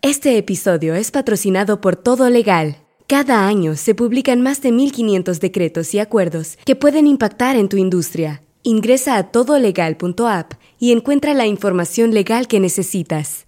Este episodio es patrocinado por Todo Legal. Cada año se publican más de 1.500 decretos y acuerdos que pueden impactar en tu industria. Ingresa a todolegal.app y encuentra la información legal que necesitas.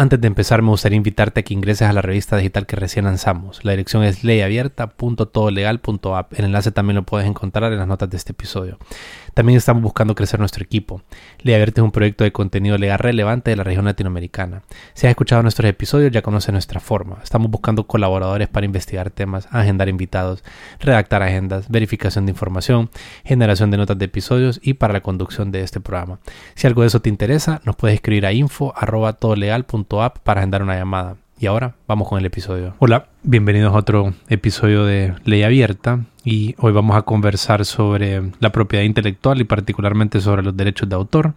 Antes de empezar, me gustaría invitarte a que ingreses a la revista digital que recién lanzamos. La dirección es leyabierta.todolegal.app. El enlace también lo puedes encontrar en las notas de este episodio. También estamos buscando crecer nuestro equipo. Ley Abierta es un proyecto de contenido legal relevante de la región latinoamericana. Si has escuchado nuestros episodios, ya conoces nuestra forma. Estamos buscando colaboradores para investigar temas, agendar invitados, redactar agendas, verificación de información, generación de notas de episodios y para la conducción de este programa. Si algo de eso te interesa, nos puedes escribir a info.todolegal.app para agendar una llamada. Y ahora vamos con el episodio. Hola, bienvenidos a otro episodio de Ley Abierta y hoy vamos a conversar sobre la propiedad intelectual y particularmente sobre los derechos de autor.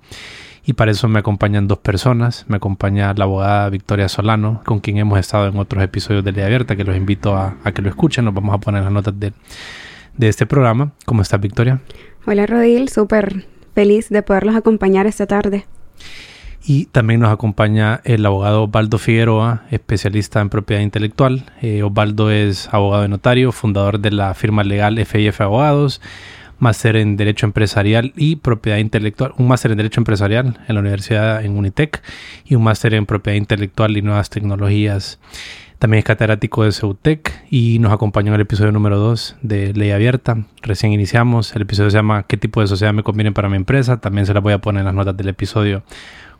Y para eso me acompañan dos personas. Me acompaña la abogada Victoria Solano, con quien hemos estado en otros episodios de Ley Abierta, que los invito a, que lo escuchen. Nos vamos a poner las notas de, de este programa. ¿Cómo estás, Victoria? Hola, Rodil. Súper feliz de poderlos acompañar esta tarde. Y también nos acompaña el abogado Osvaldo Figueroa, especialista en propiedad intelectual. Eh, Osvaldo es abogado de notario, fundador de la firma legal FIF Abogados, máster en Derecho Empresarial y Propiedad Intelectual, un máster en Derecho Empresarial en la Universidad en Unitec y un máster en Propiedad Intelectual y Nuevas Tecnologías. También es catedrático de CEUTEC y nos acompañó en el episodio número 2 de Ley Abierta. Recién iniciamos. El episodio se llama ¿Qué tipo de sociedad me conviene para mi empresa? También se la voy a poner en las notas del episodio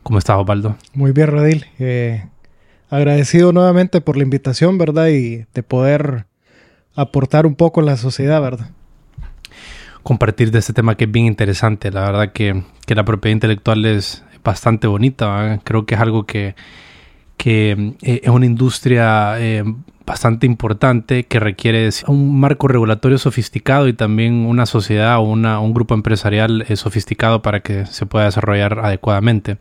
¿Cómo estás, Osvaldo? Muy bien, Rodil. Eh, agradecido nuevamente por la invitación, ¿verdad? Y de poder aportar un poco en la sociedad, ¿verdad? Compartir de este tema que es bien interesante. La verdad que, la propiedad intelectual es bastante bonita. Creo que es algo que, que eh, es una industria eh, bastante importante que requiere un marco regulatorio sofisticado y también una sociedad o una, un grupo empresarial eh, sofisticado para que se pueda desarrollar adecuadamente.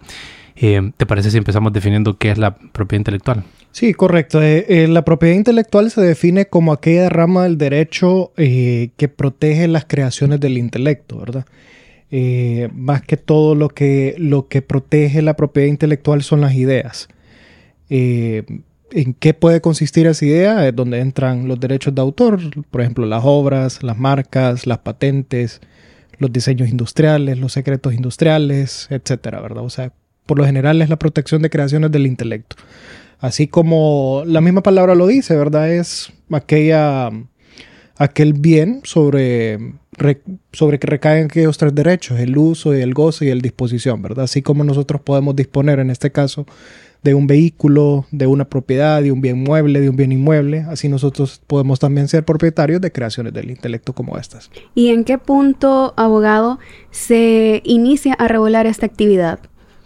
Eh, ¿Te parece si empezamos definiendo qué es la propiedad intelectual? Sí, correcto. Eh, la propiedad intelectual se define como aquella rama del derecho que protege las creaciones del intelecto, ¿verdad? más que todo lo que, lo que protege la propiedad intelectual son las ideas en qué puede consistir esa idea, es donde entran los derechos de autor, por ejemplo, las obras, las marcas, las patentes, los diseños industriales, los secretos industriales, etcétera, ¿verdad? O sea, por lo general es la protección de creaciones del intelecto. Así como la misma palabra lo dice, ¿verdad? Es aquella, aquel bien sobre, sobre que recaen aquellos tres derechos, el uso, el goce y el disposición, ¿verdad? Así como nosotros podemos disponer en este caso de un vehículo, de una propiedad, de un bien mueble, de un bien inmueble. Así nosotros podemos también ser propietarios de creaciones del intelecto como estas. ¿Y en qué punto, abogado, se inicia a regular esta actividad?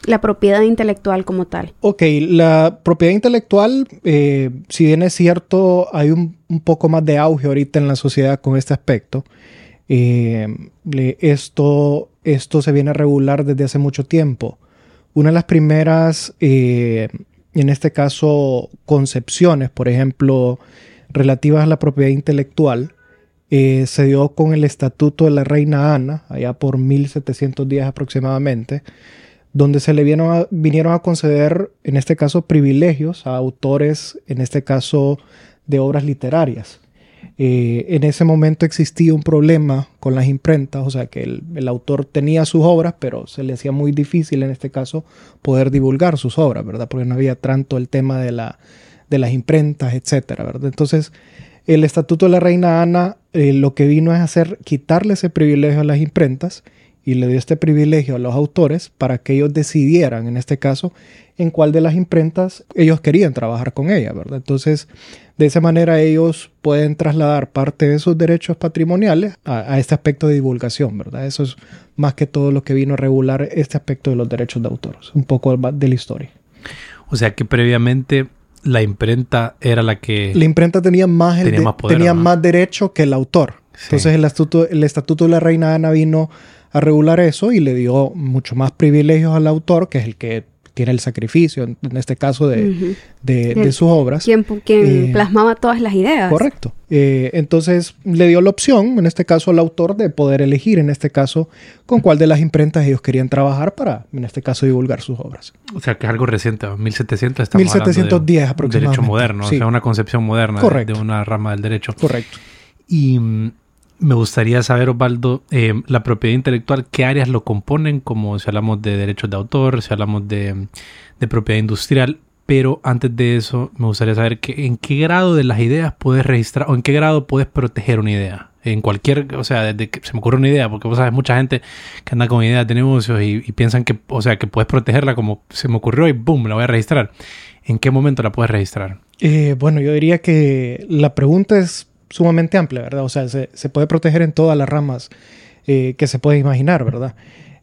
La propiedad intelectual como tal. Ok, la propiedad intelectual, eh, si bien es cierto, hay un, poco más de auge ahorita en la sociedad con este aspecto. Eh, esto, esto se viene a regular desde hace mucho tiempo. Una de las primeras, eh, en este caso, concepciones, por ejemplo, relativas a la propiedad intelectual, eh, se dio con el Estatuto de la Reina Ana, allá por 1710 aproximadamente, donde se le vinieron a conceder, en este caso, privilegios a autores, en este caso, de obras literarias. Eh, en ese momento existía un problema con las imprentas, o sea que el, autor tenía sus obras, pero se le hacía muy difícil en este caso poder divulgar sus obras, ¿verdad? Porque no había tanto el tema de, la, de las imprentas, etcétera, ¿verdad? Entonces, el Estatuto de la Reina Ana eh, lo que vino es hacer quitarle ese privilegio a las imprentas y le dio este privilegio a los autores para que ellos decidieran, en este caso, en cuál de las imprentas ellos querían trabajar con ella, ¿verdad? Entonces, de esa manera ellos pueden trasladar parte de sus derechos patrimoniales a, este aspecto de divulgación, ¿verdad? Eso es más que todo lo que vino a regular este aspecto de los derechos de autor, un poco de la historia. O sea que previamente la imprenta era la que... La imprenta tenía más, tenía, más, más derecho que el autor. Entonces el estatuto, el estatuto de la Reina Ana vino a regular eso y le dio mucho más privilegios al autor, que es el que tiene el sacrificio, en, este caso, de, de, sus obras. Quien, quien eh, plasmaba todas las ideas. Correcto. Eh, entonces le dio la opción, en este caso al autor, de poder elegir, en este caso, con cuál de las imprentas ellos querían trabajar para, en este caso, divulgar sus obras. O sea, que es algo reciente, 1700 estamos 1710 de aproximadamente. Derecho moderno, o sea, una concepción moderna de, una rama del derecho. Correcto. Y mm, me gustaría saber, Osvaldo, eh, la propiedad intelectual, ¿qué áreas lo componen? Como si hablamos de derechos de autor, si hablamos de, propiedad industrial. Pero antes de eso, me gustaría saber en qué grado de las ideas puedes registrar o en qué grado puedes proteger una idea. En cualquier, o sea, desde que se me ocurre una idea, porque vos sabes, mucha gente que anda con ideas de negocios y, piensan que, o sea, que puedes protegerla como se me ocurrió y boom, la voy a registrar. ¿En qué momento la puedes registrar? Eh, bueno, yo diría que la pregunta es sumamente amplia, ¿verdad? O sea, se, puede proteger en todas las ramas eh, que se puede imaginar, ¿verdad?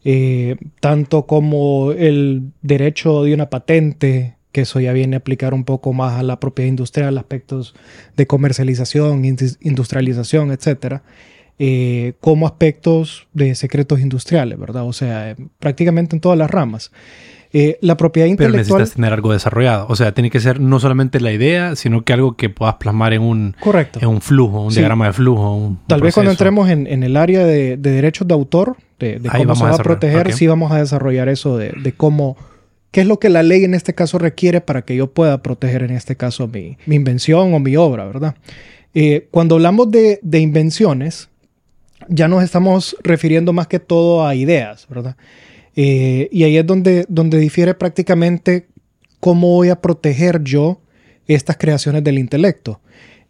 Eh, tanto como el derecho de una patente, que eso ya viene a aplicar un poco más a la propiedad industrial, aspectos de comercialización, industrialización, etcétera, eh, como aspectos de secretos industriales, ¿verdad? O sea, prácticamente en todas las ramas. Eh, la propiedad intelectual... Pero necesitas tener algo desarrollado. O sea, tiene que ser no solamente la idea, sino que algo que puedas plasmar en un, Correcto. En un flujo, un diagrama de flujo. Tal vez cuando entremos en, el área de, derechos de autor, de, cómo se va a, proteger, sí vamos a desarrollar eso de, cómo... ¿Qué es lo que la ley en este caso requiere para que yo pueda proteger en este caso mi, invención o mi obra, verdad? Eh, cuando hablamos de, de invenciones, ya nos estamos refiriendo más que todo a ideas, ¿verdad? Eh, y ahí es donde, donde difiere prácticamente cómo voy a proteger yo estas creaciones del intelecto.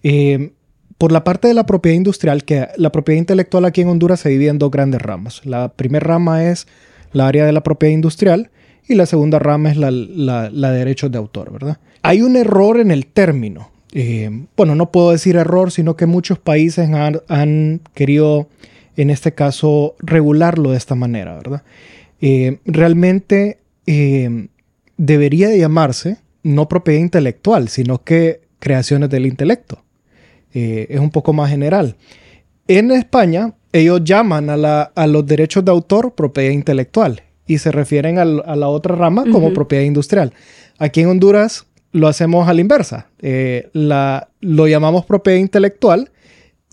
Eh, por la parte de la propiedad industrial, que la propiedad intelectual aquí en Honduras se divide en dos grandes ramas. La primera rama es la área de la propiedad industrial y la segunda rama es la, la, de derechos de autor, ¿verdad? Hay un error en el término. Eh, bueno, no puedo decir error, sino que muchos países han, han querido, en este caso, regularlo de esta manera, ¿verdad? Eh, realmente eh, debería de llamarse no propiedad intelectual, sino que creaciones del intelecto. Eh, es un poco más general. En España, ellos llaman a, los derechos de autor propiedad intelectual y se refieren a, la otra rama como propiedad industrial. Aquí en Honduras lo hacemos a la inversa. la, lo llamamos propiedad intelectual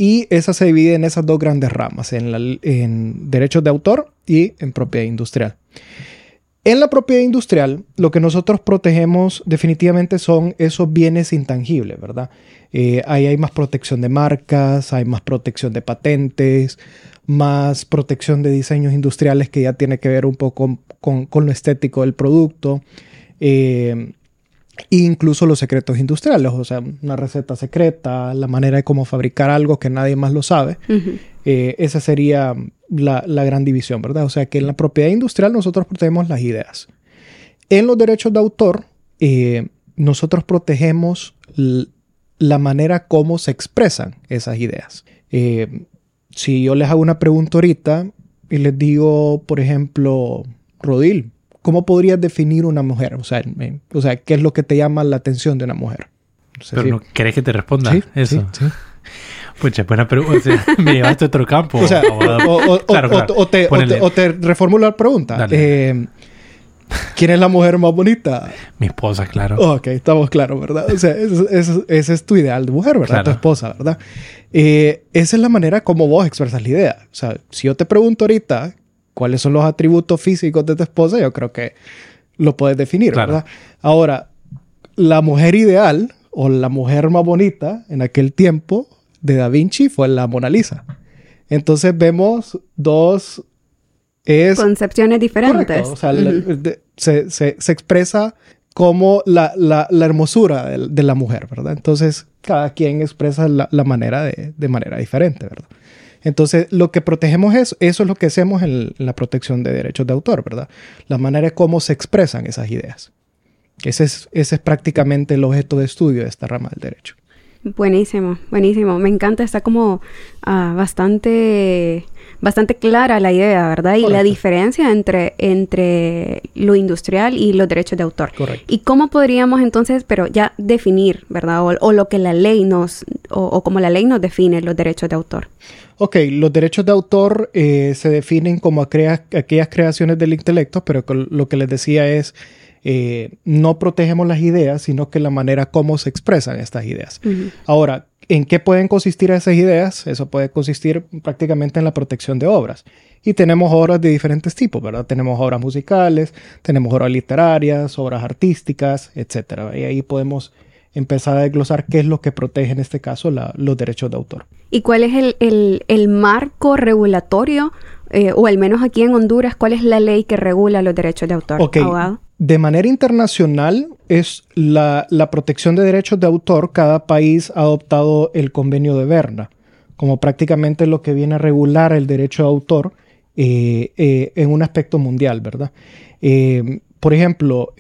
y esa se divide en esas dos grandes ramas, en, derechos de autor y en propiedad industrial. En la propiedad industrial, lo que nosotros protegemos definitivamente son esos bienes intangibles, ¿verdad? Eh, ahí hay más protección de marcas, hay más protección de patentes, más protección de diseños industriales que ya tiene que ver un poco con, lo estético del producto. Eh, incluso los secretos industriales, o sea, una receta secreta, la manera de cómo fabricar algo que nadie más lo sabe. Eh, esa sería la, gran división, ¿verdad? O sea, que en la propiedad industrial nosotros protegemos las ideas. En los derechos de autor, eh, nosotros protegemos la manera como se expresan esas ideas. Eh, si yo les hago una pregunta ahorita y les digo, por ejemplo, Rodil, ¿cómo podrías definir una mujer? O sea, o sea, ¿qué es lo que te llama la atención de una mujer? Pero no querés que te responda eso. Sí, Pucha, buena pregunta. me llevaste a otro campo. O sea, o, te, reformulo la pregunta. Eh, ¿Quién es la mujer más bonita? Mi esposa, claro. Ok, estamos claros, ¿verdad? O sea, ese, es tu ideal de mujer, ¿verdad? Tu esposa, ¿verdad? Eh, esa es la manera como vos expresas la idea. O sea, si yo te pregunto ahorita cuáles son los atributos físicos de tu esposa, yo creo que lo puedes definir, ¿verdad? Ahora, la mujer ideal o la mujer más bonita en aquel tiempo de Da Vinci fue la Mona Lisa. Entonces vemos dos concepciones diferentes. O sea, se, expresa como la, hermosura de, la mujer, ¿verdad? Entonces, cada quien expresa la, manera de, de, manera diferente, ¿verdad? Entonces, lo que protegemos es, eso es lo que hacemos en, la protección de derechos de autor, ¿verdad? La manera de cómo se expresan esas ideas. Ese es, ese es prácticamente el objeto de estudio de esta rama del derecho. Buenísimo, buenísimo. Me encanta, está como ah, bastante, bastante clara la idea, ¿verdad? Y la diferencia entre, entre lo industrial y los derechos de autor. Correcto. Y cómo podríamos entonces, pero ya definir, ¿verdad? O, lo que la ley nos, o, o como la ley nos define los derechos de autor. Ok, los derechos de autor eh, se definen como aquellas creaciones del intelecto, pero lo que les decía es eh, no protegemos las ideas, sino que la manera como se expresan estas ideas. Ahora, ¿en qué pueden consistir esas ideas? Eso puede consistir prácticamente en la protección de obras. Y tenemos obras de diferentes tipos, ¿verdad? Tenemos obras musicales, tenemos obras literarias, obras artísticas, etc. Y ahí podemos empezar a desglosar qué es lo que protege en este caso los derechos de autor. ¿Y cuál es el, marco regulatorio, eh, o al menos aquí en Honduras, cuál es la ley que regula los derechos de autor, abogado? De manera internacional es la, protección de derechos de autor. Cada país ha adoptado el convenio de Berna como prácticamente lo que viene a regular el derecho de autor eh, eh, en un aspecto mundial, ¿verdad? Eh, por ejemplo,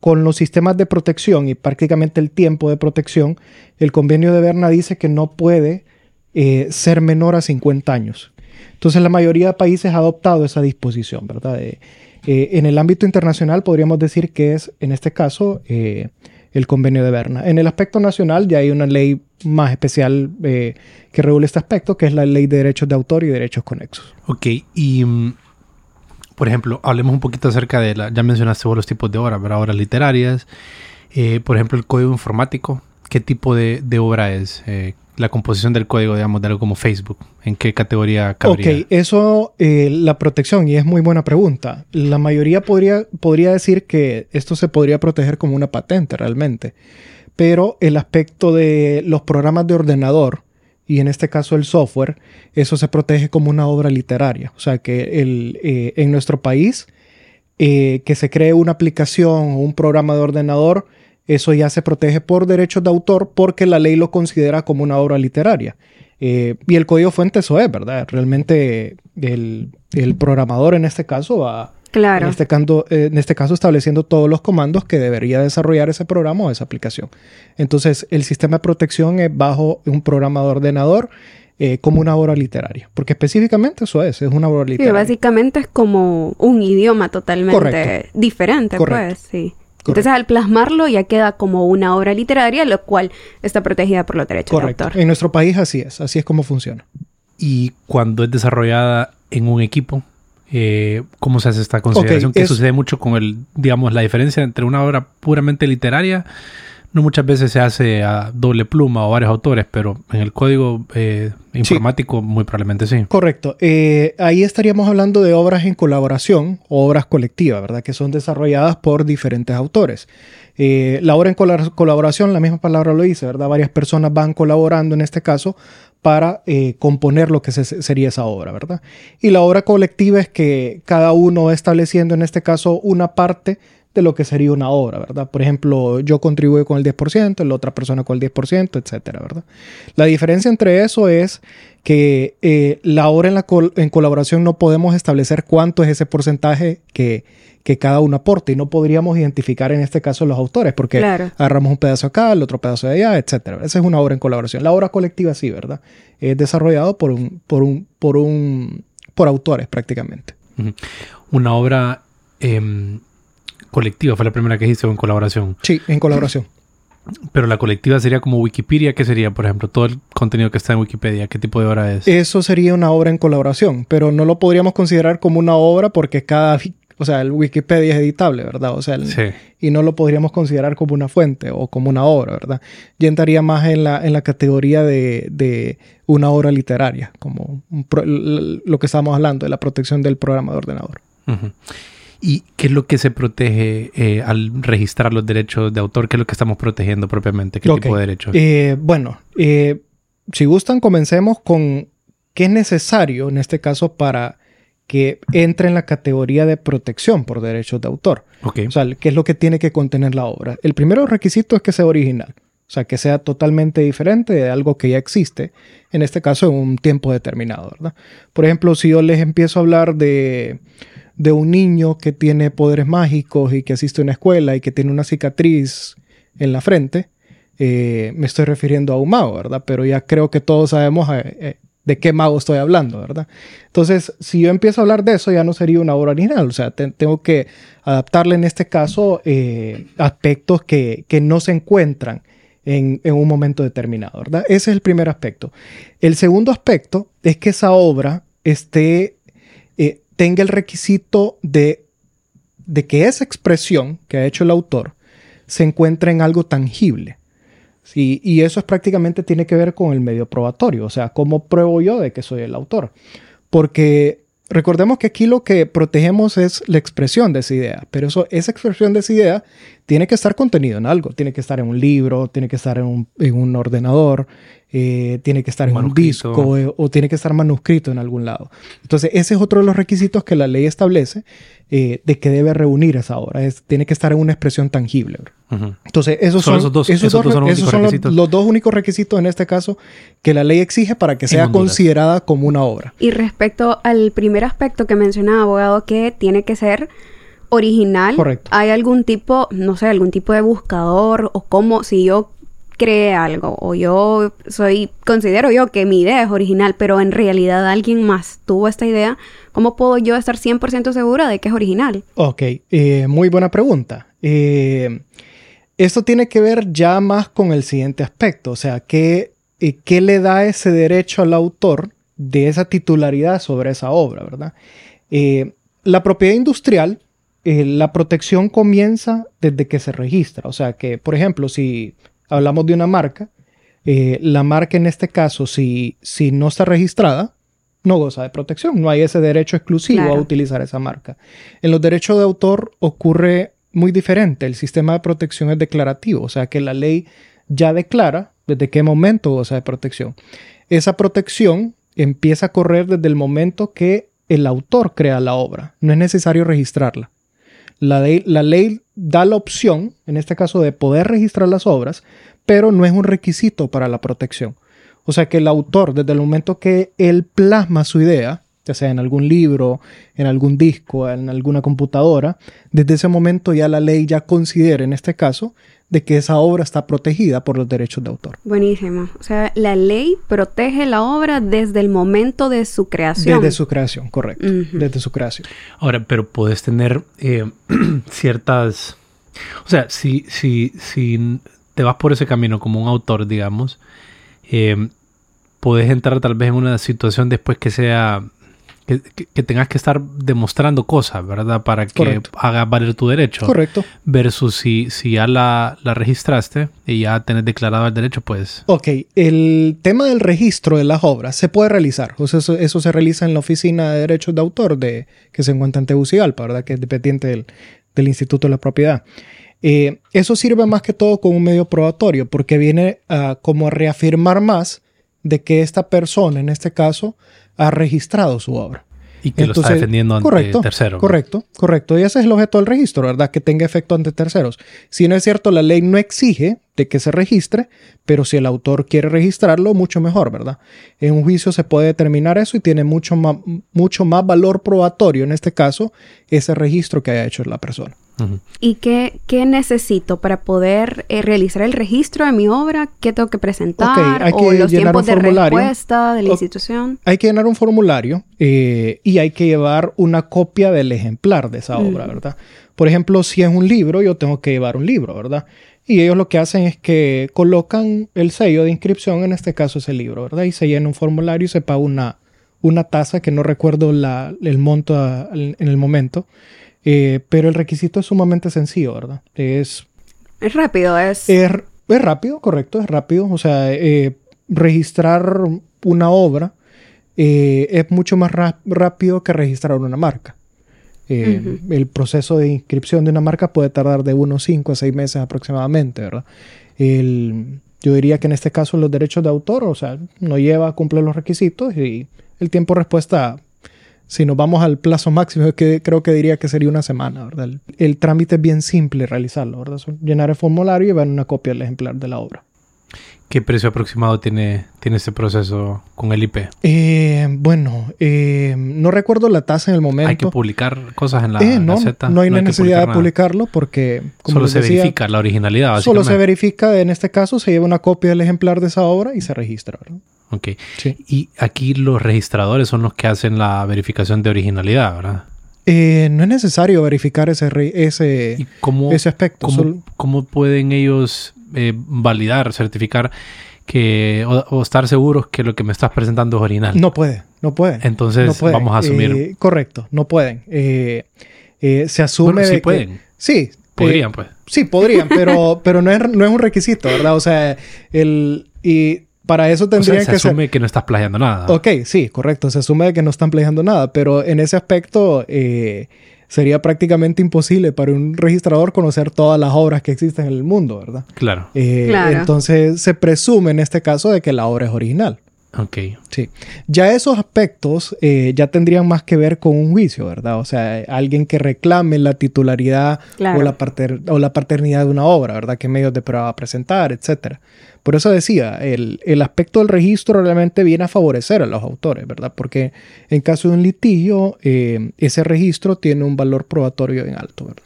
con los sistemas de protección y prácticamente el tiempo de protección, el convenio de Berna dice que no puede ser menor a 50 años. Entonces la mayoría de países ha adoptado esa disposición, ¿verdad? Eh, en el ámbito internacional podríamos decir que es, en este caso, eh, el convenio de Berna. En el aspecto nacional ya hay una ley más especial eh, que regula este aspecto, que es la ley de derechos de autor y derechos conexos. Ok, y mm, por ejemplo, hablemos un poquito acerca de la, ya mencionaste vos los tipos de obras, ¿verdad? obras literarias, por ejemplo, el código informático, ¿qué tipo de, obra es? la composición del código, digamos, de algo como Facebook? ¿En qué categoría cabría? Ok, eso, eh, la protección, y es muy buena pregunta. La mayoría podría, podría decir que esto se podría proteger como una patente realmente, pero el aspecto de los programas de ordenador, y en este caso el software, eso se protege como una obra literaria. O sea que el, eh, en nuestro país, eh, que se cree una aplicación o un programa de ordenador, eso ya se protege por derechos de autor porque la ley lo considera como una obra literaria. Eh, y el código fuente eso es, ¿verdad? Realmente el, programador en este caso va, claro. en, este caso, en este caso estableciendo todos los comandos que debería desarrollar ese programa o esa aplicación. Entonces el sistema de protección es bajo un programa de ordenador eh, como una obra literaria, porque específicamente eso es, es una obra literaria. Sí, básicamente es como un idioma totalmente diferente, pues, sí. Entonces, al plasmarlo ya queda como una obra literaria, lo cual está protegida por los derechos de autor. En nuestro país así es, así es como funciona. Y cuando es desarrollada en un equipo, eh, ¿cómo se hace esta consideración? que sucede mucho con el, digamos, la diferencia entre una obra puramente literaria no muchas veces se hace a doble pluma o varios autores, pero en el código eh, informático muy probablemente sí. Correcto. Eh, ahí estaríamos hablando de obras en colaboración o obras colectivas, ¿verdad? Que son desarrolladas por diferentes autores. Eh, la obra en colaboración, la misma palabra lo dice, ¿verdad? Varias personas van colaborando en este caso para componer lo que sería esa obra, ¿verdad? Y la obra colectiva es que cada uno va estableciendo en este caso una parte de lo que sería una obra, ¿verdad? Por ejemplo, yo contribuyo con el 10%, la otra persona con el 10%, etcétera, ¿verdad? La diferencia entre eso es que eh, la obra en colaboración no podemos establecer cuánto es ese porcentaje que, que cada uno aporta y no podríamos identificar en este caso los autores porque agarramos un pedazo acá, el otro pedazo de allá, etcétera. Esa es una obra en colaboración. La obra colectiva sí, ¿verdad? Es desarrollado por un, por un, por un, por autores prácticamente. Una obra em, colectiva fue la primera que hiciste o en colaboración. Sí, en colaboración. Pero la colectiva sería como Wikipedia, ¿qué sería, por ejemplo? Todo el contenido que está en Wikipedia, ¿qué tipo de obra es? Eso sería una obra en colaboración, pero no lo podríamos considerar como una obra porque cada, o sea, el Wikipedia es editable, ¿verdad? O sea, sí. y no lo podríamos considerar como una fuente o como una obra, ¿verdad? Ya entraría más en la, en la categoría de, de una obra literaria, como lo que estamos hablando, de la protección del programa de ordenador. ¿Y qué es lo que se protege eh, al registrar los derechos de autor? ¿Qué es lo que estamos protegiendo propiamente? ¿Qué tipo de derechos? Eh, bueno, eh, si gustan, comencemos con qué es necesario en este caso para que entre en la categoría de protección por derechos de autor. Okay. O sea, qué es lo que tiene que contener la obra. El primero requisito es que sea original. O sea, que sea totalmente diferente de algo que ya existe, en este caso en un tiempo determinado, ¿verdad? Por ejemplo, si yo les empiezo a hablar de de un niño que tiene poderes mágicos y que asiste a una escuela y que tiene una cicatriz en la frente, eh, me estoy refiriendo a un mago, ¿verdad? Pero ya creo que todos sabemos eh, eh, de qué mago estoy hablando, ¿verdad? Entonces, si yo empiezo a hablar de eso, ya no sería una obra original, o sea, tengo que adaptarle en este caso aspectos que, que, no se encuentran en, en, un momento determinado, ¿verdad? Ese es el primer aspecto. El segundo aspecto es que esa obra esté, tenga el requisito de, de que esa expresión que ha hecho el autor se encuentre en algo tangible. Y eso es prácticamente tiene que ver con el medio probatorio, o sea, cómo pruebo yo de que soy el autor. Porque recordemos que aquí lo que protegemos es la expresión de esa idea, pero eso, esa expresión de esa idea tiene que estar contenido en algo, tiene que estar en un libro, tiene que estar en un ordenador, eh, tiene que estar en un disco eh, o tiene que estar manuscrito en algún lado. Entonces, ese es otro de los requisitos que la ley establece eh, de que debe reunir esa obra. Es, tiene que estar en una expresión tangible. Entonces, esos son, esos dos, esos los, dos únicos requisitos en este caso que la ley exige para que sea considerada como una obra. Y respecto al primer aspecto que mencionaba, abogado, que tiene que ser original. Correcto. ¿Hay algún tipo, no sé, algún tipo de buscador o cómo, si yo cree algo o yo soy, considero yo que mi idea es original, pero en realidad alguien más tuvo esta idea, ¿cómo puedo yo estar 100% segura de que es original? Ok, eh, muy buena pregunta. Eh, esto tiene que ver ya más con el siguiente aspecto, o sea, ¿qué, eh, ¿qué le da ese derecho al autor de esa titularidad sobre esa obra, verdad? la propiedad industrial la protección comienza desde que se registra. O sea que, por ejemplo, si hablamos de una marca, eh, la marca en este caso, si, si no está registrada, no goza de protección, no hay ese derecho exclusivo a utilizar esa marca. En los derechos de autor ocurre muy diferente, el sistema de protección es declarativo, o sea que la ley ya declara desde qué momento goza de protección. Esa protección empieza a correr desde el momento que el autor crea la obra, no es necesario registrarla. La ley, da la opción, en este caso, de poder registrar las obras, pero no es un requisito para la protección. O sea que el autor, desde el momento que él plasma su idea, ya sea en algún libro, en algún disco, en alguna computadora, desde ese momento ya la ley ya considera, en este caso, de que esa obra está protegida por los derechos de autor. Buenísimo. O sea, la ley protege la obra desde el momento de su creación. Desde su creación, correcto. Desde su creación. Ahora, pero puedes tener eh, ciertas... O sea, si, si, si te vas por ese camino como un autor, digamos, eh, puedes entrar tal vez en una situación después que sea que, tengas que estar demostrando cosas, ¿verdad? Para que haga valer tu derecho. Correcto. Versus si, si ya la, registraste y ya tenés declarado el derecho, pues... Ok, el tema del registro de las obras se puede realizar. O sea, eso, se realiza en la Oficina de Derechos de Autor de, que se encuentra en Tegucigalpa, ¿verdad? Que es dependiente del, Instituto de la Propiedad. Eh, eso sirve más que todo como un medio probatorio porque viene a, como a reafirmar más de que esta persona, en este caso, ha registrado su obra. Y que lo está defendiendo ante correcto, terceros. Correcto, correcto. Y ese es el objeto del registro, ¿verdad? Que tenga efecto ante terceros. Si no es cierto, la ley no exige de que se registre, pero si el autor quiere registrarlo, mucho mejor, ¿verdad? En un juicio se puede determinar eso y tiene mucho más, mucho más valor probatorio, en este caso, ese registro que haya hecho la persona. ¿Y qué, qué, necesito para poder eh, realizar el registro de mi obra? ¿Qué tengo que presentar? hay que ¿O los tiempos de respuesta de la institución? Hay que llenar un formulario eh, y hay que llevar una copia del ejemplar de esa obra, ¿verdad? Por ejemplo, si es un libro, yo tengo que llevar un libro, ¿verdad? Y ellos lo que hacen es que colocan el sello de inscripción, en este caso es el libro, ¿verdad? Y se llena un formulario y se paga una, una tasa que no recuerdo la, el monto en el momento. Eh, pero el requisito es sumamente sencillo, ¿verdad? Es... Es rápido, es... Es, rápido, correcto, es rápido. O sea, eh, registrar una obra eh, es mucho más rápido que registrar una marca. El proceso de inscripción de una marca puede tardar de unos 5 a 6 meses aproximadamente, ¿verdad? yo diría que en este caso los derechos de autor, o sea, no lleva a cumplir los requisitos y el tiempo de respuesta si nos vamos al plazo máximo, que creo que diría que sería una semana, ¿verdad? El, trámite es bien simple realizarlo, ¿verdad? llenar el formulario y llevar una copia del ejemplar de la obra. ¿Qué precio aproximado tiene, tiene este proceso con el IP? Eh, bueno, eh, no recuerdo la tasa en el momento. ¿Hay que publicar cosas en la Eh, no, Gaceta? no hay que necesidad publicar de nada. publicarlo porque, como Solo les se decía, verifica la originalidad, Solo se verifica, en este caso, se lleva una copia del ejemplar de esa obra y se registra. ¿verdad? Ok. Sí. Y aquí los registradores son los que hacen la verificación de originalidad, ¿verdad? Eh, no es necesario verificar ese, ese, ¿Y cómo, ese aspecto. cómo, cómo pueden ellos eh, validar, certificar que o, o estar seguros que lo que me estás presentando es original? No puede, no puede. Entonces no pueden. vamos a asumir. Eh, correcto, no pueden. Se asume Bueno, sí de que- pueden. Sí. Podrían, pues. Sí, podrían, pero, pero no, es, no es un requisito, ¿verdad? O sea, el, y para eso O sea, tendrían se que ser... asume que no estás plagiando nada. Ok, sí, correcto. Se asume de que no están plagiando nada, pero en ese aspecto eh, sería prácticamente imposible para un registrador conocer todas las obras que existen en el mundo, ¿verdad? Claro. Eh, Claro. Entonces se presume en este caso de que la obra es original. Ok. Sí. Ya esos aspectos eh, ya tendrían más que ver con un juicio, ¿verdad? O sea, alguien que reclame la titularidad Claro. o, la pater- o la paternidad de una obra, ¿verdad? ¿Qué medios de prueba va a presentar, etcétera? Por eso decía, el, el aspecto del registro realmente viene a favorecer a los autores, ¿verdad? Porque en caso de un litigio, eh, ese registro tiene un valor probatorio en alto, ¿verdad?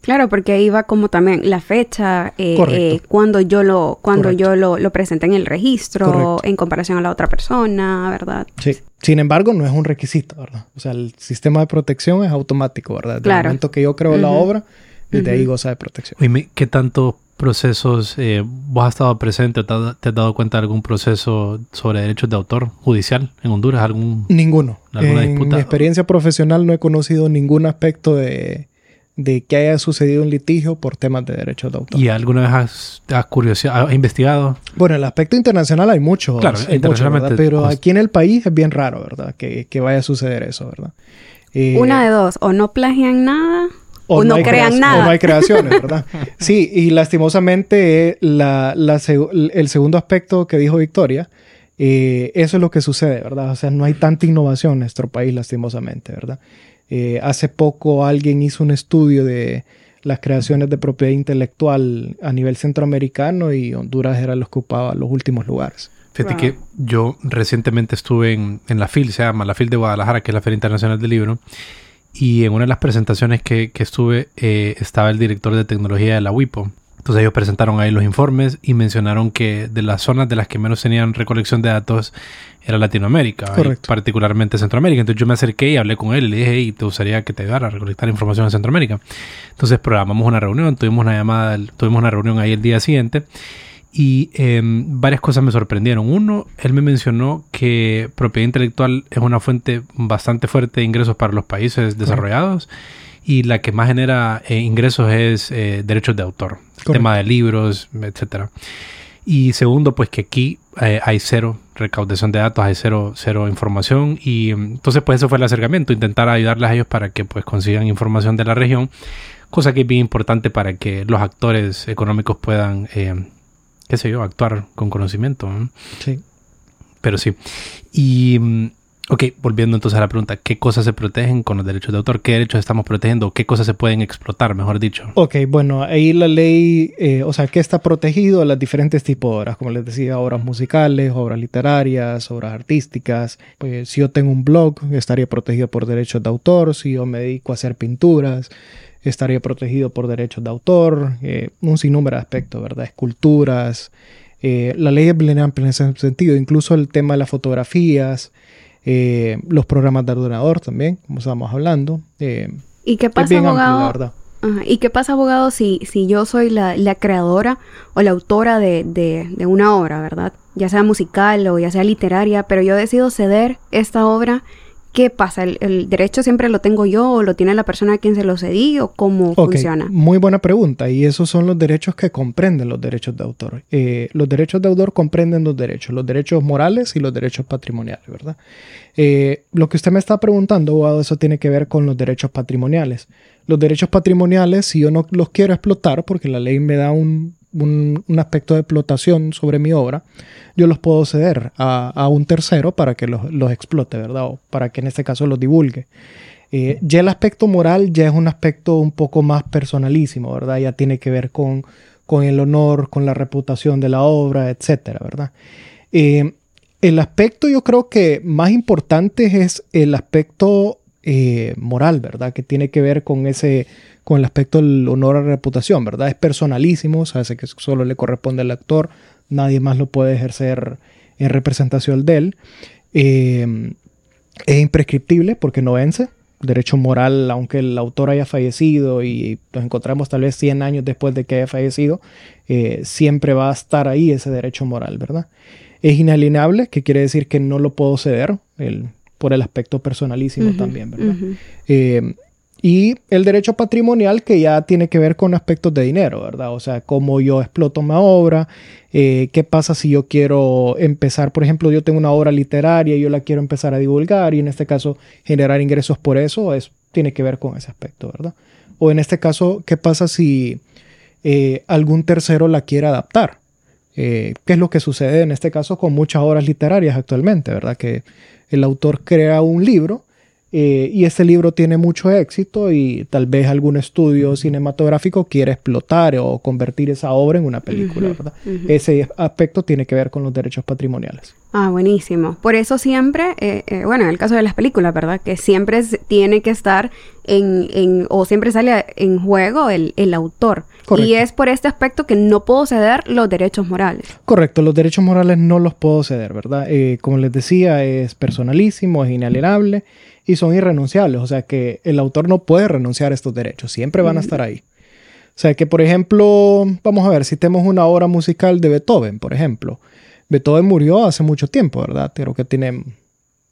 Claro, porque ahí va como también la fecha, eh, eh, cuando yo lo, cuando Correcto. yo lo, lo presenté en el registro, Correcto. en comparación a la otra persona, ¿verdad? Sí. Sin embargo, no es un requisito, ¿verdad? O sea, el sistema de protección es automático, ¿verdad? Desde el Claro. momento que yo creo la obra, desde ahí Ujú. goza de protección. ¿qué tantos procesos eh, vos has estado presente te, has- te has dado cuenta de algún proceso sobre derechos de autor judicial en Honduras? ¿Algún Ninguno. ¿Alguna en disputa? mi experiencia profesional no he conocido ningún aspecto de, de que haya sucedido un litigio por temas de derechos de autor. ¿Y alguna vez has, has curiosidad, has investigado? Bueno, el aspecto internacional hay muchos, Claro, hay internacionalmente, ¿verdad? pero aquí en el país es bien raro, ¿verdad? Que, que vaya a suceder eso, ¿verdad? Eh, Una de dos, o no plagian nada, o, no, hay crean nada. O no hay creaciones, ¿verdad? sí, y lastimosamente la, la seg- el segundo aspecto que dijo Victoria, eh, eso es lo que sucede, ¿verdad? O sea, no hay tanta innovación en nuestro país, lastimosamente, ¿verdad? Eh, hace poco alguien hizo un estudio de las creaciones de propiedad intelectual a nivel centroamericano y Honduras era los que ocupaba los últimos lugares. Fíjate Wow. que yo recientemente estuve en, en la FIL, se llama la FIL de Guadalajara, que es la Feria Internacional del Libro, y en una de las presentaciones que, que estuve eh, estaba el director de tecnología de la WIPO. Entonces ellos presentaron ahí los informes y mencionaron que de las zonas de las que menos tenían recolección de datos era Latinoamérica, particularmente Centroamérica. Entonces yo me acerqué y hablé con él y le dije, hey, ¿te gustaría que te ayudara a recolectar información en Centroamérica? Entonces programamos una reunión, tuvimos una llamada, tuvimos una reunión ahí el día siguiente y em, varias cosas me sorprendieron. Uno, él me mencionó que propiedad intelectual es una fuente bastante fuerte de ingresos para los países desarrollados y la que más genera eh, ingresos es eh, derechos de autor, Correcto. tema de libros, etcétera. Y segundo, pues que aquí eh, hay cero recaudación de datos, hay cero, cero información y em, entonces pues eso fue el acercamiento, intentar ayudarles a ellos para que pues consigan información de la región, cosa que es bien importante para que los actores económicos puedan, eh, qué sé yo, actuar con conocimiento. ¿no? Sí. Pero sí. Y, mm, ok, volviendo entonces a la pregunta, ¿qué cosas se protegen con los derechos de autor? ¿Qué derechos estamos protegiendo? ¿Qué cosas se pueden explotar, mejor dicho? Ok, bueno, ahí la ley, eh, o sea, que está protegido las diferentes tipos de obras, como les decía, obras musicales, obras literarias, obras artísticas. Pues si yo tengo un blog, estaría protegido por derechos de autor. Si yo me dedico a hacer pinturas, estaría protegido por derechos de autor. eh, un sinnúmero de aspectos, ¿verdad? Esculturas. eh, la ley es bien amplia en ese sentido, incluso el tema de las fotografías, eh, los programas de ordenador también, como estábamos hablando. eh, ¿Y qué es pasa, bien amplio, la abogado? verdad. Ajá. ¿Y qué pasa, abogado, si, si yo soy la, la creadora o la autora de, de- de una obra, ¿verdad? Ya sea musical o ya sea literaria, pero yo decido ceder esta obra, ¿qué pasa? ¿El, el derecho siempre lo tengo yo o lo tiene la persona a quien se lo cedí o cómo funciona? Muy buena pregunta. Y esos son los derechos que comprenden los derechos de autor. Eh, los derechos de autor comprenden dos derechos, los derechos morales y los derechos patrimoniales, ¿verdad? Eh, lo que usted me está preguntando, abogado, eso tiene que ver con los derechos patrimoniales. Los derechos patrimoniales, si yo no los quiero explotar, porque la ley me da un, un- un aspecto de explotación sobre mi obra, yo los puedo ceder a, a un tercero para que los, los explote, ¿verdad? O para que en este caso los divulgue. Eh, ya el aspecto moral ya es un aspecto un poco más personalísimo, ¿verdad? Ya tiene que ver con, con el honor, con la reputación de la obra, etcétera, ¿verdad? Eh, el aspecto yo creo que más importante es el aspecto eh, moral, ¿verdad? Que tiene que ver con ese, con el aspecto del honor a la reputación, ¿verdad? Es personalísimo, o sea, que solo le corresponde al actor, nadie más lo puede ejercer en representación de él. Eh, es imprescriptible porque no vence. Derecho moral, aunque el autor haya fallecido y nos encontramos tal vez 100 años después de que haya fallecido, eh, siempre va a estar ahí ese derecho moral, ¿verdad? Es inalienable, que quiere decir que no lo puedo ceder el, por el aspecto personalísimo también, ¿verdad? Eh, y el derecho patrimonial que ya tiene que ver con aspectos de dinero, ¿verdad? O sea, cómo yo exploto mi obra, eh, qué pasa si yo quiero empezar, por ejemplo, yo tengo una obra literaria y yo la quiero empezar a divulgar y en este caso generar ingresos por eso, es, tiene que ver con ese aspecto, ¿verdad? O en este caso, ¿qué pasa si eh, algún tercero la quiere adaptar? Eh, ¿Qué es lo que sucede en este caso con muchas obras literarias actualmente, ¿verdad? Que el autor crea un libro eh, y este libro tiene mucho éxito y tal vez algún estudio cinematográfico quiere explotar o convertir esa obra en una película, ¿verdad? Ese aspecto tiene que ver con los derechos patrimoniales. Ah, buenísimo. Por eso siempre, eh, eh, bueno, en el caso de las películas, ¿verdad? Que siempre tiene que estar en, en o siempre sale en juego el, el autor. Y es por este aspecto que no puedo ceder los derechos morales. Correcto, los derechos morales no los puedo ceder, ¿verdad? como les decía, es personalísimo, es inalienable y son irrenunciables. O sea que el autor no puede renunciar a estos derechos, siempre van a estar ahí. O sea que, por ejemplo, vamos a ver, si tenemos una obra musical de Beethoven, por ejemplo. Beethoven murió hace mucho tiempo, ¿verdad? Creo que tiene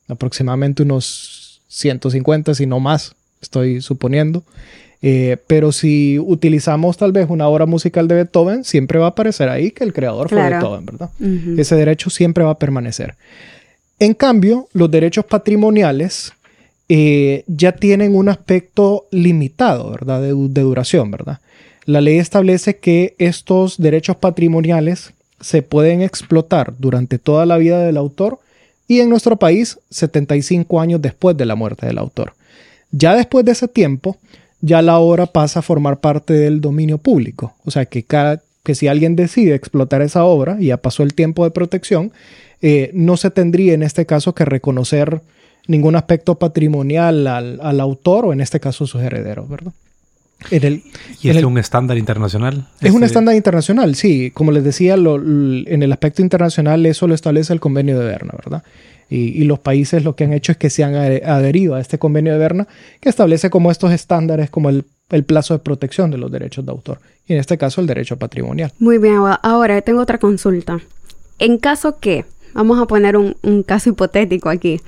aproximadamente unos 150, si no más, estoy suponiendo. Eh, pero si utilizamos tal vez una obra musical de Beethoven, siempre va a aparecer ahí que el creador fue Beethoven, ¿verdad? Ese derecho siempre va a permanecer. En cambio, los derechos patrimoniales eh, ya tienen un aspecto limitado, ¿verdad? De, duración, ¿verdad? La ley establece que estos derechos patrimoniales se pueden explotar durante toda la vida del autor y en nuestro país 75 años después de la muerte del autor. Ya después de ese tiempo, ya la obra pasa a formar parte del dominio público. O sea que, cada, que si alguien decide explotar esa obra y ya pasó el tiempo de protección, eh, no se tendría en este caso que reconocer ningún aspecto patrimonial al, autor o en este caso sus herederos, ¿verdad? ¿Y es un estándar internacional? Es un estándar internacional, sí. Como les decía, en el aspecto internacional eso lo establece el convenio de Berna, ¿verdad? Y, los países lo que han hecho es que se han adherido a este convenio de Berna que establece como estos estándares como el, plazo de protección de los derechos de autor. Y en este caso el derecho patrimonial. Muy bien, ahora tengo otra consulta. En caso que, vamos a poner un caso hipotético aquí.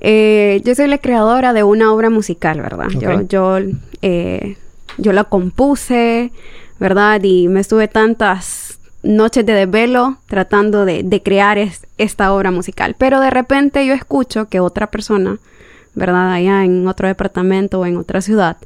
Eh, yo soy la creadora de una obra musical, ¿verdad? Yo, yo, eh, yo la compuse, ¿verdad? Y me estuve tantas noches de desvelo tratando de, crear esta obra musical. Pero de repente yo escucho que otra persona, ¿verdad? Allá en otro departamento o en otra ciudad,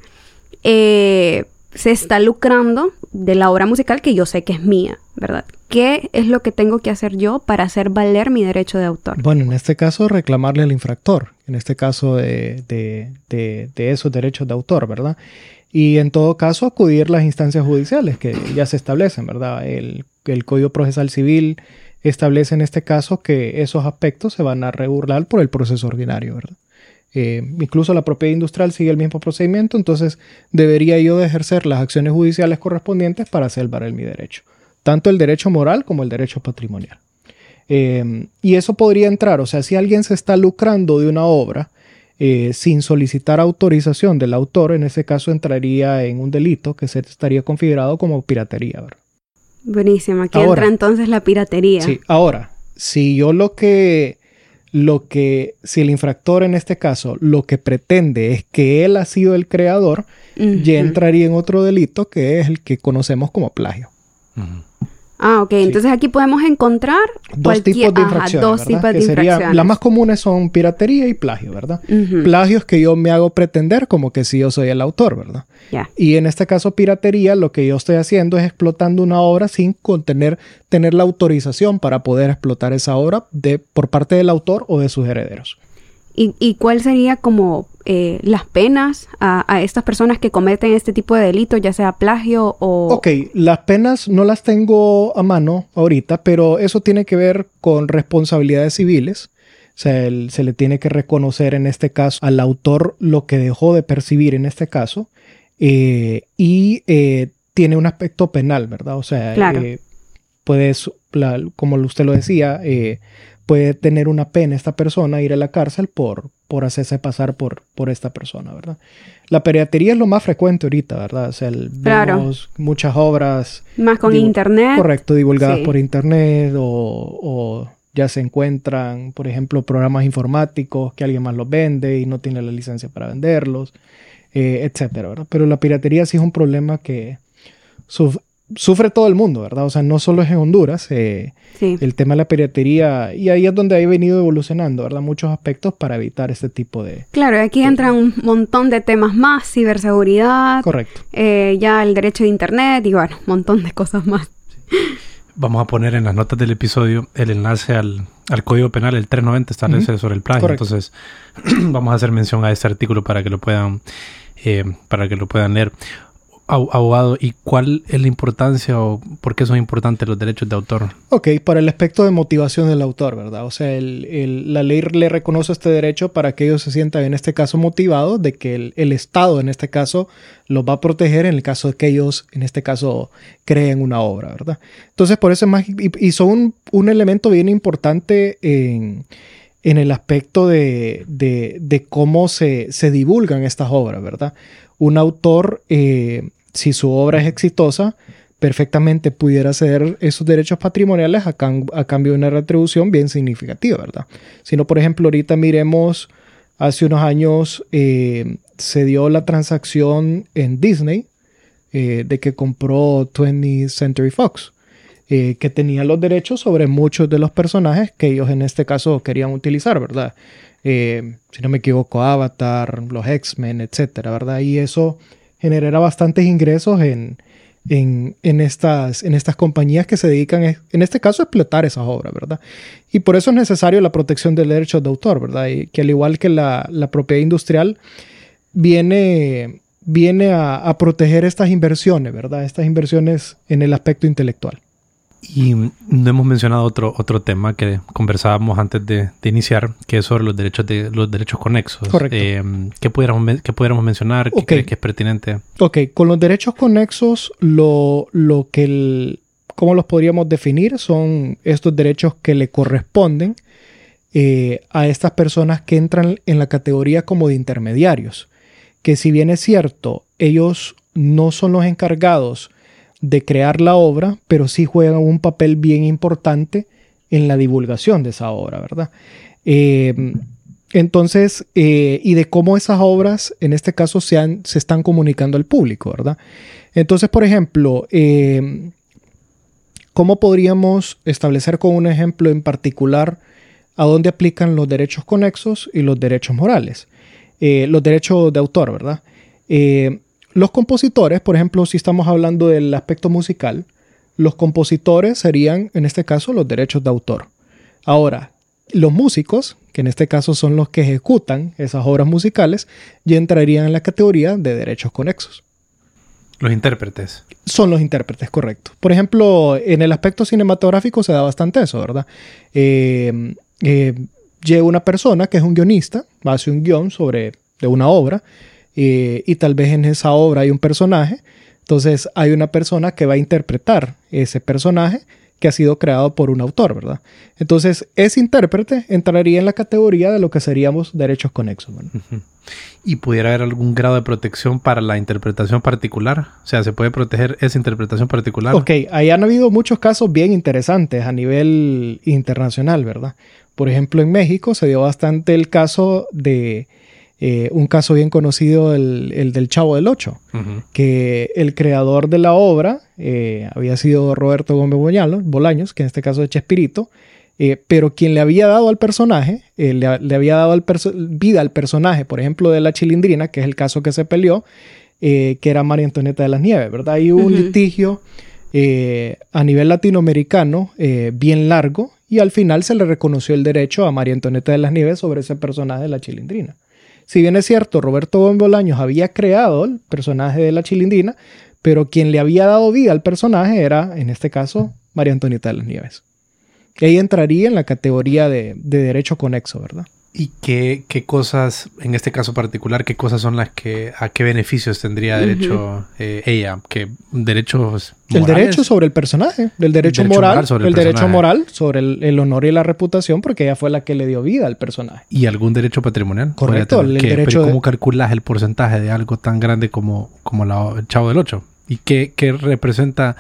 eh, se está lucrando de la obra musical que yo sé que es mía, ¿verdad? ¿Qué es lo que tengo que hacer yo para hacer valer mi derecho de autor? Bueno, en este caso reclamarle al infractor, en este caso de, de, esos derechos de autor, ¿verdad? Y en todo caso acudir a las instancias judiciales que ya se establecen, ¿verdad? El, el Código Procesal Civil establece en este caso que esos aspectos se van a regular por el proceso ordinario, ¿verdad? Eh, incluso la propiedad industrial sigue el mismo procedimiento, entonces debería yo de ejercer las acciones judiciales correspondientes para salvar mi derecho, tanto el derecho moral como el derecho patrimonial. Eh, y eso podría entrar, o sea, si alguien se está lucrando de una obra eh, sin solicitar autorización del autor, en ese caso entraría en un delito que se estaría configurado como piratería. ¿verdad? Buenísimo, aquí entra entonces la piratería. Sí, ahora, si yo lo que lo que, si el infractor en este caso lo que pretende es que él ha sido el creador, ya entraría en otro delito que es el que conocemos como plagio. Ah, ok. Entonces aquí podemos encontrar dos tipos de infracciones. dos tipos de infracciones. las más comunes son piratería y plagio, ¿verdad? Plagios que yo me hago pretender como que si yo soy el autor, ¿verdad? Y en este caso, piratería, lo que yo estoy haciendo es explotando una obra sin contener, tener la autorización para poder explotar esa obra de, por parte del autor o de sus herederos. ¿Y, y cuál sería como eh, las penas a, a, estas personas que cometen este tipo de delitos, ya sea plagio o... Ok, las penas no las tengo a mano ahorita, pero eso tiene que ver con responsabilidades civiles. O sea, el, se le tiene que reconocer en este caso al autor lo que dejó de percibir en este caso eh, y eh, tiene un aspecto penal, ¿verdad? O sea, Claro. eh, puedes, la- como usted lo decía, eh, puede tener una pena esta persona, ir a la cárcel por, por hacerse pasar por, por esta persona, ¿verdad? La piratería es lo más frecuente ahorita, ¿verdad? O sea, el- Claro. vemos muchas obras Más con internet. Correcto, divulgadas Sí. por internet o, o ya se encuentran, por ejemplo, programas informáticos que alguien más los vende y no tiene la licencia para venderlos, eh, etcétera, ¿verdad? Pero la piratería sí es un problema que sufre todo el mundo, ¿verdad? O sea, no solo es en Honduras, eh, Sí. el tema de la piratería, y ahí es donde ha venido evolucionando, ¿verdad? Muchos aspectos para evitar este tipo de... Claro, y aquí entran un montón de temas más, ciberseguridad, Correcto. eh, ya el derecho de internet y bueno, un montón de cosas más. Vamos a poner en las notas del episodio el enlace al, al Código Penal, el 390 establece sobre el plagio. Correcto. Entonces, vamos a hacer mención a este artículo para que lo puedan, eh, para que lo puedan leer. Ab- Abogado, ¿y cuál es la importancia o por qué son importantes los derechos de autor? Ok, para el aspecto de motivación del autor, ¿verdad? O sea, la ley le reconoce este derecho para que ellos se sientan, en este caso, motivados de que el, Estado, en este caso, los va a proteger en el caso de que ellos, en este caso, creen una obra, ¿verdad? Entonces, por eso es más... Y, son un, elemento bien importante en, el aspecto de, de- de cómo se, se divulgan estas obras, ¿verdad? Un autor, eh, si su obra es exitosa, perfectamente pudiera ceder esos derechos patrimoniales a, cam- a cambio de una retribución bien significativa, ¿verdad? Si no, por ejemplo, ahorita miremos, hace unos años eh, se dio la transacción en Disney eh, de que compró 20th Century Fox, que tenía los derechos sobre muchos de los personajes que ellos en este caso querían utilizar, ¿verdad? Eh, si no me equivoco, Avatar, los X-Men, etcétera, ¿verdad? Y eso generará bastantes ingresos en, en, en estas, en estas compañías que se dedican, en este caso, a explotar esas obras, ¿verdad? Y por eso es necesario la protección del derecho de autor, ¿verdad? Y que al igual que la, la propiedad industrial, viene, viene a proteger estas inversiones, ¿verdad? Estas inversiones en el aspecto intelectual. Y no hemos mencionado otro, otro tema que conversábamos antes de, de iniciar, que es sobre los derechos de los derechos conexos. Correcto. Eh, ¿qué, pudiéramos, qué pudiéramos mencionar? ¿Qué Ok. cree que es pertinente? Ok, con los derechos conexos, lo, lo que el, ¿cómo los podríamos definir? Son estos derechos que le corresponden eh, a estas personas que entran en la categoría como de intermediarios. Que si bien es cierto, ellos no son los encargados de crear la obra, pero sí juegan un papel bien importante en la divulgación de esa obra, ¿verdad? Eh, entonces, eh, y de cómo esas obras, en este caso, se, están comunicando al público, ¿verdad? Entonces, por ejemplo, eh, ¿cómo podríamos establecer con un ejemplo en particular a dónde aplican los derechos conexos y los derechos morales? Eh, los derechos de autor, ¿verdad? Los compositores, por ejemplo, si estamos hablando del aspecto musical, los compositores serían, en este caso, los derechos de autor. Ahora, los músicos, que en este caso son los que ejecutan esas obras musicales, ya entrarían en la categoría de derechos conexos. Los intérpretes. Son los intérpretes, correcto. Por ejemplo, en el aspecto cinematográfico se da bastante eso, ¿verdad? Eh, eh, llega una persona que es un guionista, hace un guion sobre de una obra, eh, y tal vez en esa obra hay un personaje, entonces hay una persona que va a interpretar ese personaje que ha sido creado por un autor, ¿verdad? Entonces, ese intérprete entraría en la categoría de lo que seríamos derechos conexos. ¿verdad? ¿Y pudiera haber algún grado de protección para la interpretación particular? O sea, ¿se puede proteger esa interpretación particular? Ok, ahí han habido muchos casos bien interesantes a nivel internacional, ¿verdad? Por ejemplo, en México se dio bastante el caso de eh, un caso bien conocido, el, el del Chavo del Ocho, que el creador de la obra eh, había sido Roberto Gómez Bolaños, Bolaños, que en este caso es Chespirito, eh, pero quien le había dado al personaje, eh, le, le había dado al vida al personaje, por ejemplo, de la Chilindrina, que es el caso que se peleó, eh, que era María Antonieta de las Nieves, ¿verdad? Hay un litigio eh, a nivel latinoamericano eh, bien largo y al final se le reconoció el derecho a María Antonieta de las Nieves sobre ese personaje de la chilindrina. Si bien es cierto, Roberto Bolaños había creado el personaje de la chilindrina, pero quien le había dado vida al personaje era, en este caso, María Antonieta de las Nieves. Ella entraría en la categoría de, de derecho conexo, ¿verdad? ¿Y qué, qué, cosas, en este caso particular, qué cosas son las que, a qué beneficios tendría derecho eh, ella? ¿Qué derechos El derecho sobre el personaje, el derecho, moral, sobre el, derecho moral sobre el, honor y la reputación, porque ella fue la que le dio vida al personaje. ¿Y algún derecho patrimonial? Correcto, el derecho ¿Cómo de... calculas el porcentaje de algo tan grande como, como la, el Chavo del Ocho? ¿Y qué, qué representa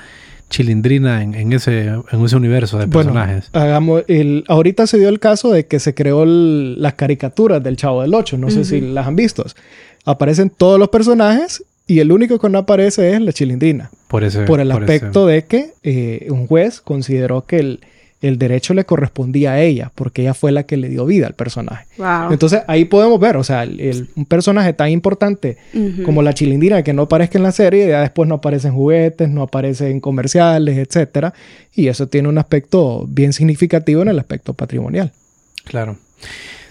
chilindrina en, ese, en ese universo de personajes. hagamos el, ahorita se dio el caso de que se creó las caricaturas del Chavo del Ocho. No sé si las han visto. Aparecen todos los personajes y el único que no aparece es la chilindrina. Por, ese, por el aspecto de que eh, un juez consideró que el, el derecho le correspondía a ella, porque ella fue la que le dio vida al personaje. Entonces ahí podemos ver, o sea, un personaje tan importante como la chilindina que no aparezca en la serie, ya después no aparece en juguetes, no aparece en comerciales, etcétera, y eso tiene un aspecto bien significativo en el aspecto patrimonial. Claro.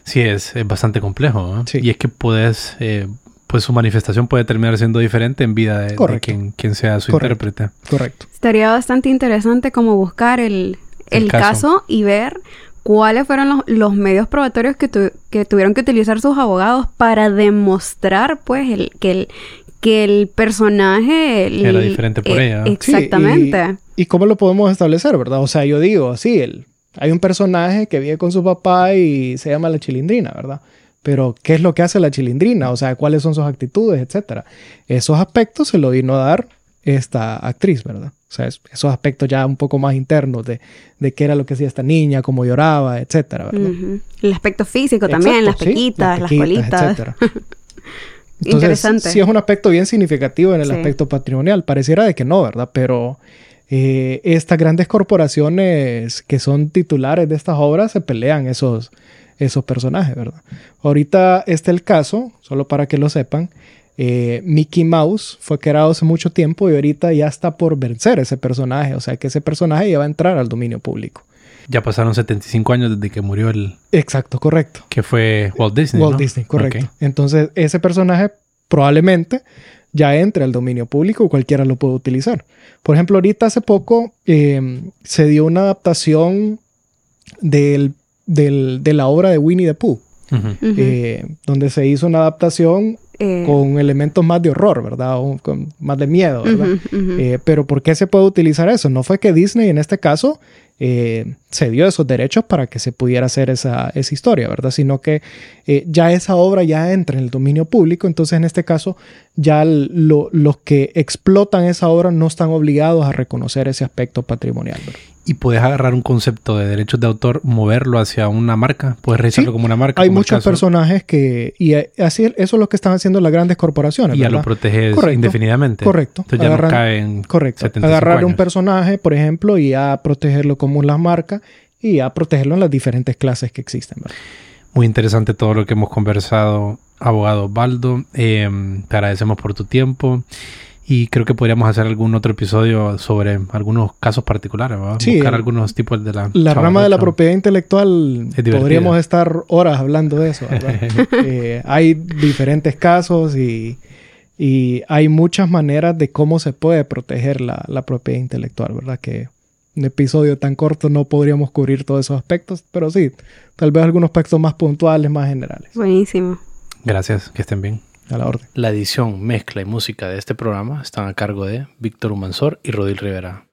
Sí, es, bastante complejo. Y es que puedes, eh, pues su manifestación puede terminar siendo diferente en vida de, quien, quien, sea su intérprete. Correcto. Estaría bastante interesante como buscar el, el, caso. y ver cuáles fueron los, medios probatorios que, que, tuvieron que utilizar sus abogados para demostrar, pues, el, que, el, que el personaje... Era diferente por ella. Exactamente. y, cómo lo podemos establecer, verdad? O sea, yo digo, sí, el, hay un personaje que vive con su papá y se llama la chilindrina, ¿verdad? Pero, ¿qué es lo que hace la chilindrina? O sea, ¿cuáles son sus actitudes, etcétera? Esos aspectos se lo vino a dar esta actriz, ¿verdad? O sea, esos aspectos ya un poco más internos de, de qué era lo que hacía esta niña, cómo lloraba, etcétera, ¿verdad? El aspecto físico también, las, pequitas, las, colitas. Etcétera. Interesante. Sí es un aspecto bien significativo en el aspecto patrimonial. Pareciera de que no, ¿verdad? Pero eh, estas grandes corporaciones que son titulares de estas obras se pelean esos, esos personajes, ¿verdad? Ahorita este el caso, solo para que lo sepan, eh, Mickey Mouse fue creado hace mucho tiempo y ahorita ya está por vencer ese personaje. O sea que ese personaje ya va a entrar al dominio público. Ya pasaron 75 años desde que murió el... Exacto, correcto. Que fue Walt Disney. Walt Disney, correcto. Entonces ese personaje probablemente ya entre al dominio público y cualquiera lo puede utilizar. Por ejemplo, ahorita hace poco em, se dio una adaptación del, de la obra de Winnie the Pooh. Eh, donde se hizo una adaptación eh, con elementos más de horror, ¿verdad? O con más de miedo, ¿verdad? Eh, pero ¿por qué se puede utilizar eso? No fue que Disney en este caso eh, se dio esos derechos para que se pudiera hacer esa, esa historia, ¿verdad? Sino que ya esa obra ya entra en el dominio público, entonces en este caso ya los que explotan esa obra no están obligados a reconocer ese aspecto patrimonial. ¿verdad? Y puedes agarrar un concepto de derechos de autor, moverlo hacia una marca, puedes registrarlo como una marca. Hay muchos personajes que, y así eso es lo que están haciendo las grandes corporaciones. Y ya lo proteges indefinidamente. Correcto. Entonces ya no caen. Correcto. Agarrar un personaje, por ejemplo, y a protegerlo como las marcas y a protegerlo en las diferentes clases que existen. Muy interesante todo lo que hemos conversado, abogado Baldo. Eh, te agradecemos por tu tiempo. Y creo que podríamos hacer algún otro episodio sobre algunos casos particulares, ¿verdad? Sí, Buscar algunos tipos de la... La rama de la propiedad intelectual, podríamos estar horas hablando de eso, ¿verdad? Eh, hay diferentes casos y, y, hay muchas maneras de cómo se puede proteger la, la propiedad intelectual, ¿verdad? Que un episodio tan corto no podríamos cubrir todos esos aspectos, pero sí, tal vez algunos aspectos más puntuales, más generales. Buenísimo. Gracias, que estén bien. La. La edición, mezcla y música de este programa están a cargo de Víctor Humansor y Rodil Rivera.